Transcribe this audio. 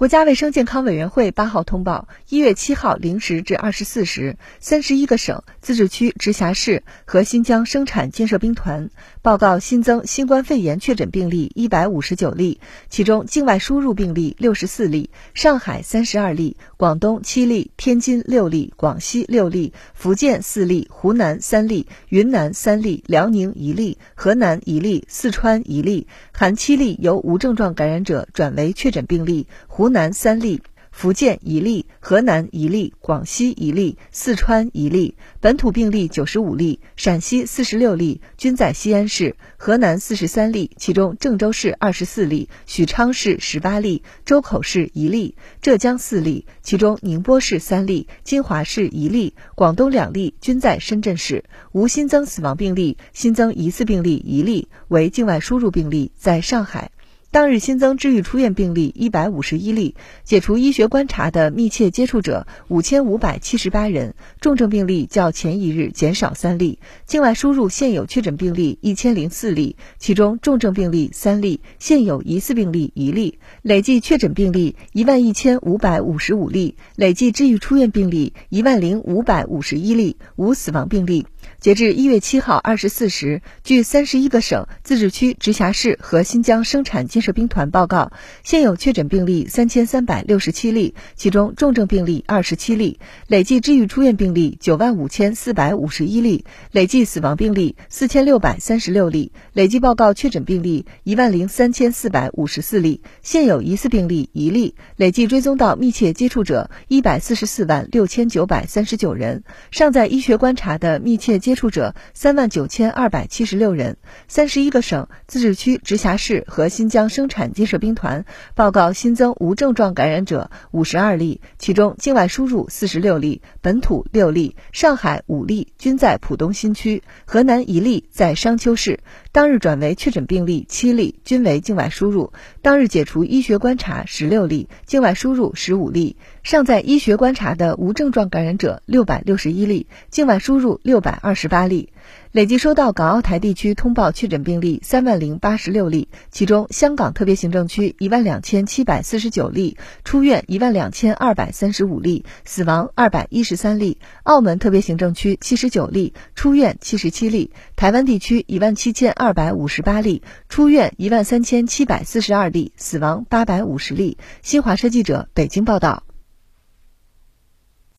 国家卫生健康委员会八号通报，一月七号零时至二十四时，三十一个省、自治区、直辖市和新疆生产建设兵团报告新增新冠肺炎确诊病例一百五十九例，其中境外输入病例六十四例，上海三十二例，广东七例，天津六例，广西六例，福建四例，湖南三例，云南三例，辽宁一例，河南一例，四川一例，含七例由无症状感染者转为确诊病例，湖。南三例，福建一例，河南一例，广西一例，四川一例。本土病例九十五例，陕西四十六例，均在西安市；河南四十三例，其中郑州市二十四例，许昌市十八例，周口市一例；浙江四例，其中宁波市三例，金华市一例，广东两例，均在深圳市。无新增死亡病例，新增疑似病例一例，为境外输入病例，在上海。当日新增治愈出院病例一百五十一例，解除医学观察的密切接触者五千五百七十八人，重症病例较前一日减少三例。境外输入现有确诊病例一千零四例，其中重症病例三例，现有疑似病例一例。累计确诊病例一万一千五百五十五例，累计治愈出院病例一万零五百五十一例，无死亡病例。截至一月七号二十四时，据三十一个省、自治区、直辖市和新疆生产建设兵团报告，现有确诊病例三千三百六十七例，其中重症病例二十七例，累计治愈出院病例九万五千四百五十一例，累计死亡病例四千六百三十六例，累计报告确诊病例一万零三千四百五十四例，现有疑似病例一例，累计追踪到密切接触者一百四十四万六千九百三十九人，尚在医学观察的密切接。触者三万九千二百七十六人，三十一个省、自治区、直辖市和新疆生产建设兵团报告新增无症状感染者五十二例，其中境外输入四十六例，本土六例，上海五例，均在浦东新区；河南一例在商丘市。当日转为确诊病例七例，均为境外输入。当日解除医学观察十六例，境外输入十五例。尚在医学观察的无症状感染者六百六十一例，境外输入六百二十八例。累计收到港澳台地区通报确诊病例三万零八十六例，其中香港特别行政区一万两千七百四十九例，出院一万两千二百三十五例，死亡二百一十三例；澳门特别行政区七十九例，出院七十七例；台湾地区一万七千二百五十八例，出院一万三千七百四十二例，死亡八百五十例。新华社记者北京报道。